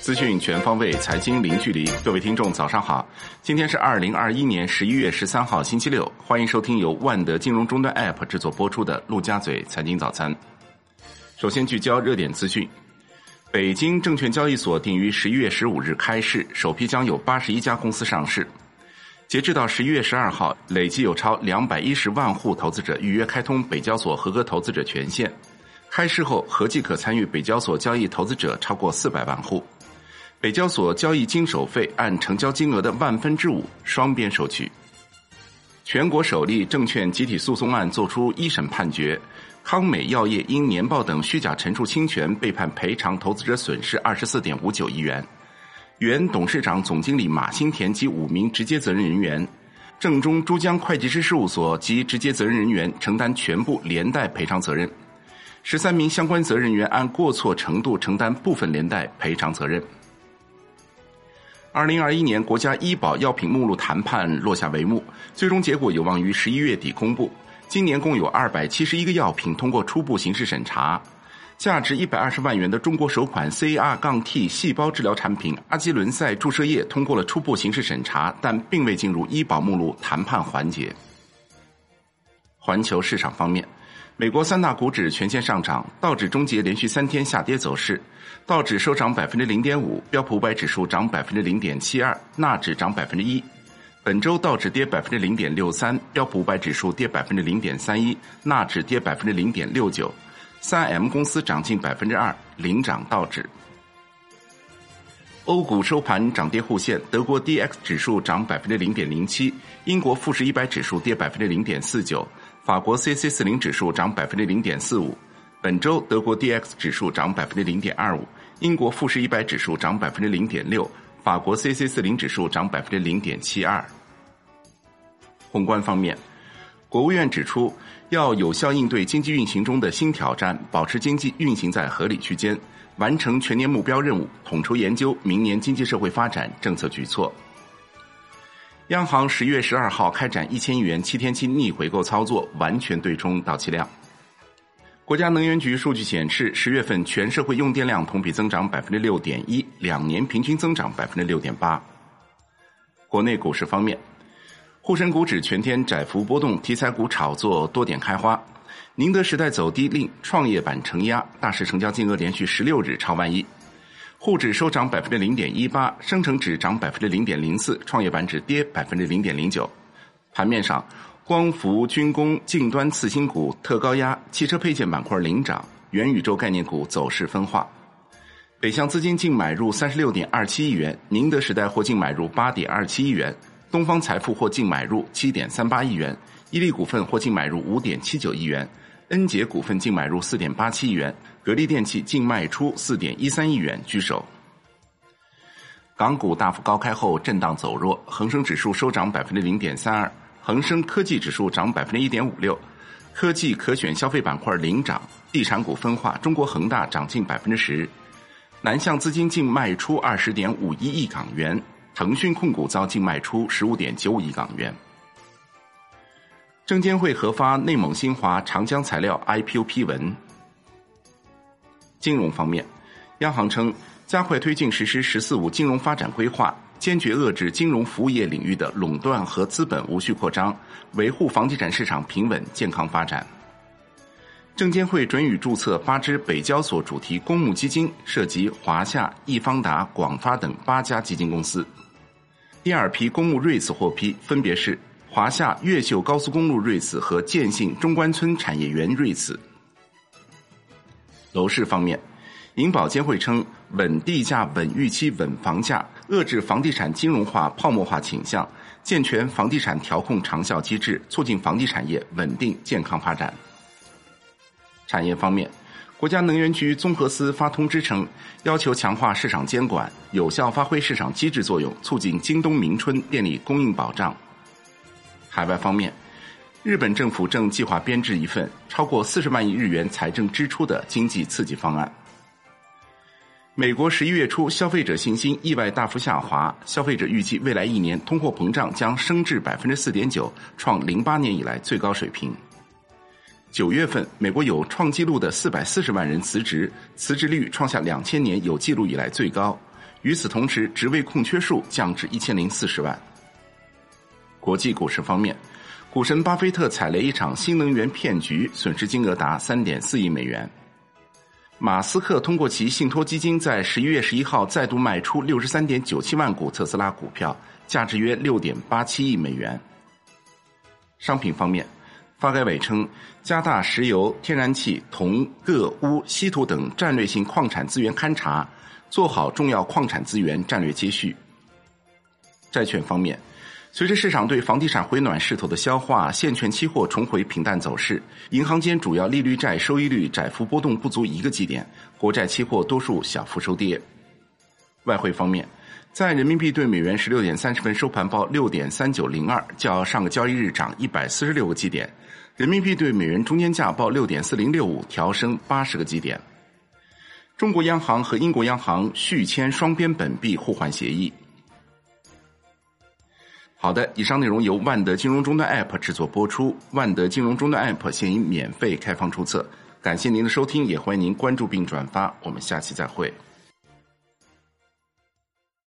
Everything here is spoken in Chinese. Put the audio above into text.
资讯全方位，财经零距离。各位听众，早上好！今天是二零二一年十一月十三号，星期六。欢迎收听由万德金融终端 App 制作播出的《陆家嘴财经早餐》。首先聚焦热点资讯：北京证券交易所定于十一月十五日开市，首批将有八十一家公司上市。截至到十一月十二号，累计有超两百一十万户投资者预约开通北交所合格投资者权限。开市后，合计可参与北交所交易投资者超过四百万户。北交所交易经手费按成交金额的万分之五双边收取。全国首例证券集体诉讼案作出一审判决，康美药业因年报等虚假陈述侵权，被判赔偿投资者损失二十四点五九亿元。原董事长、总经理马新田及五名直接责任人员，正中珠江会计师事务所及直接责任人员承担全部连带赔偿责任，十三名相关责任人员按过错程度承担部分连带赔偿责任。二零二一年国家医保药品目录谈判落下帷幕，最终结果有望于十一月底公布。今年共有二百七十一个药品通过初步形式审查，价值一百二十万元的中国首款 CAR-T 细胞治疗产品阿基伦赛注射液通过了初步形式审查，但并未进入医保目录谈判环节。环球市场方面。美国三大股指全线上涨，道指终结连续三天下跌走势，道指收涨百分之零点五，标普五百指数涨百分之零点七二，纳指涨百分之一。本周道指跌百分之零点六三，标普五百指数跌百分之零点三一，纳指跌百分之零点六九。三 M 公司涨近百分之二，领涨道指。欧股收盘涨跌互现，德国 D X 指数涨百分之零点零七，英国富时一百指数跌百分之零点四九。法国 C C 四零指数涨百分之零点四五，本周德国 D X 指数涨百分之零点二五，英国富时一百指数涨百分之零点六，法国 C C 四零指数涨百分之零点七二。宏观方面，国务院指出，要有效应对经济运行中的新挑战，保持经济运行在合理区间，完成全年目标任务，统筹研究明年经济社会发展政策举措。央行十月十二号开展一千亿元七天期逆回购操作，完全对冲到期量。国家能源局数据显示，十月份全社会用电量同比增长百分之六点一，两年平均增长百分之六点八。国内股市方面，沪深股指全天窄幅波动，题材股炒作多点开花。宁德时代走低令创业板承压，大市成交金额连续十六日超万亿。沪指收涨百分之零点一八，深成指涨百分之零点零四，创业板指跌百分之零点零九。盘面上，光伏、军工、近端次新股、特高压、汽车配件板块领涨，元宇宙概念股走势分化。北向资金净买入三十六点二七亿元，宁德时代或净买入八点二七亿元，东方财富或净买入七点三八亿元，伊利股份或净买入五点七九亿元。恩捷股份净买入四点八七亿元，格力电器净卖出四点一三亿元，居首。港股大幅高开后震荡走弱，恒生指数收涨百分之零点三二，恒生科技指数涨百分之一点五六，科技可选消费板块领涨，地产股分化，中国恒大涨近百分之十，南向资金净卖出二十点五一亿港元，腾讯控股遭净卖出十五点九五亿港元。证监会核发内蒙新华长江材料 IPO 批文。金融方面，央行称加快推进实施“十四五”金融发展规划，坚决遏制金融服务业领域的垄断和资本无序扩张，维护房地产市场平稳健康发展。证监会准予注册八只北交所主题公募基金，涉及华夏、易方达、广发等八家基金公司。第二批公募 REITs 获批，分别是。华夏越秀高速公路瑞慈和建信中关村产业园瑞慈。楼市方面，银保监会称，稳地价、稳预期、稳房价，遏制房地产金融化、泡沫化倾向，健全房地产调控长效机制，促进房地产业稳定健康发展。产业方面，国家能源局综合司发通知称，要求强化市场监管，有效发挥市场机制作用，促进京东明春电力供应保障。海外方面，日本政府正计划编制一份超过四十万亿日元财政支出的经济刺激方案。美国十一月初消费者信心意外大幅下滑，消费者预计未来一年通货膨胀将升至百分之四点九，创零八年以来最高水平。九月份，美国有创纪录的四百四十万人辞职，辞职率创下两千年有记录以来最高。与此同时，职位空缺数降至一千零四十万。国际股市方面，股神巴菲特踩雷一场新能源骗局，损失金额达三点四亿美元。马斯克通过其信托基金，在十一月十一号再度卖出六十三点九七万股特斯拉股票，价值约六点八七亿美元。商品方面。发改委称，加大石油、天然气、铜、铬、钨、稀土等战略性矿产资源勘查，做好重要矿产资源战略接续。债券方面，随着市场对房地产回暖势头的消化，现券期货重回平淡走势，银行间主要利率债收益率窄幅波动不足一个基点，国债期货多数小幅收跌。外汇方面。在人民币对美元十六点三十分收盘报六点三九零二，较上个交易日涨一百四十六个基点。人民币对美元中间价报六点四零六五，调升八十个基点。中国央行和英国央行续签双边本币互换协议。好的，以上内容由万德金融终端 App 制作播出。万德金融终端 App 现已免费开放注册。感谢您的收听，也欢迎您关注并转发。我们下期再会。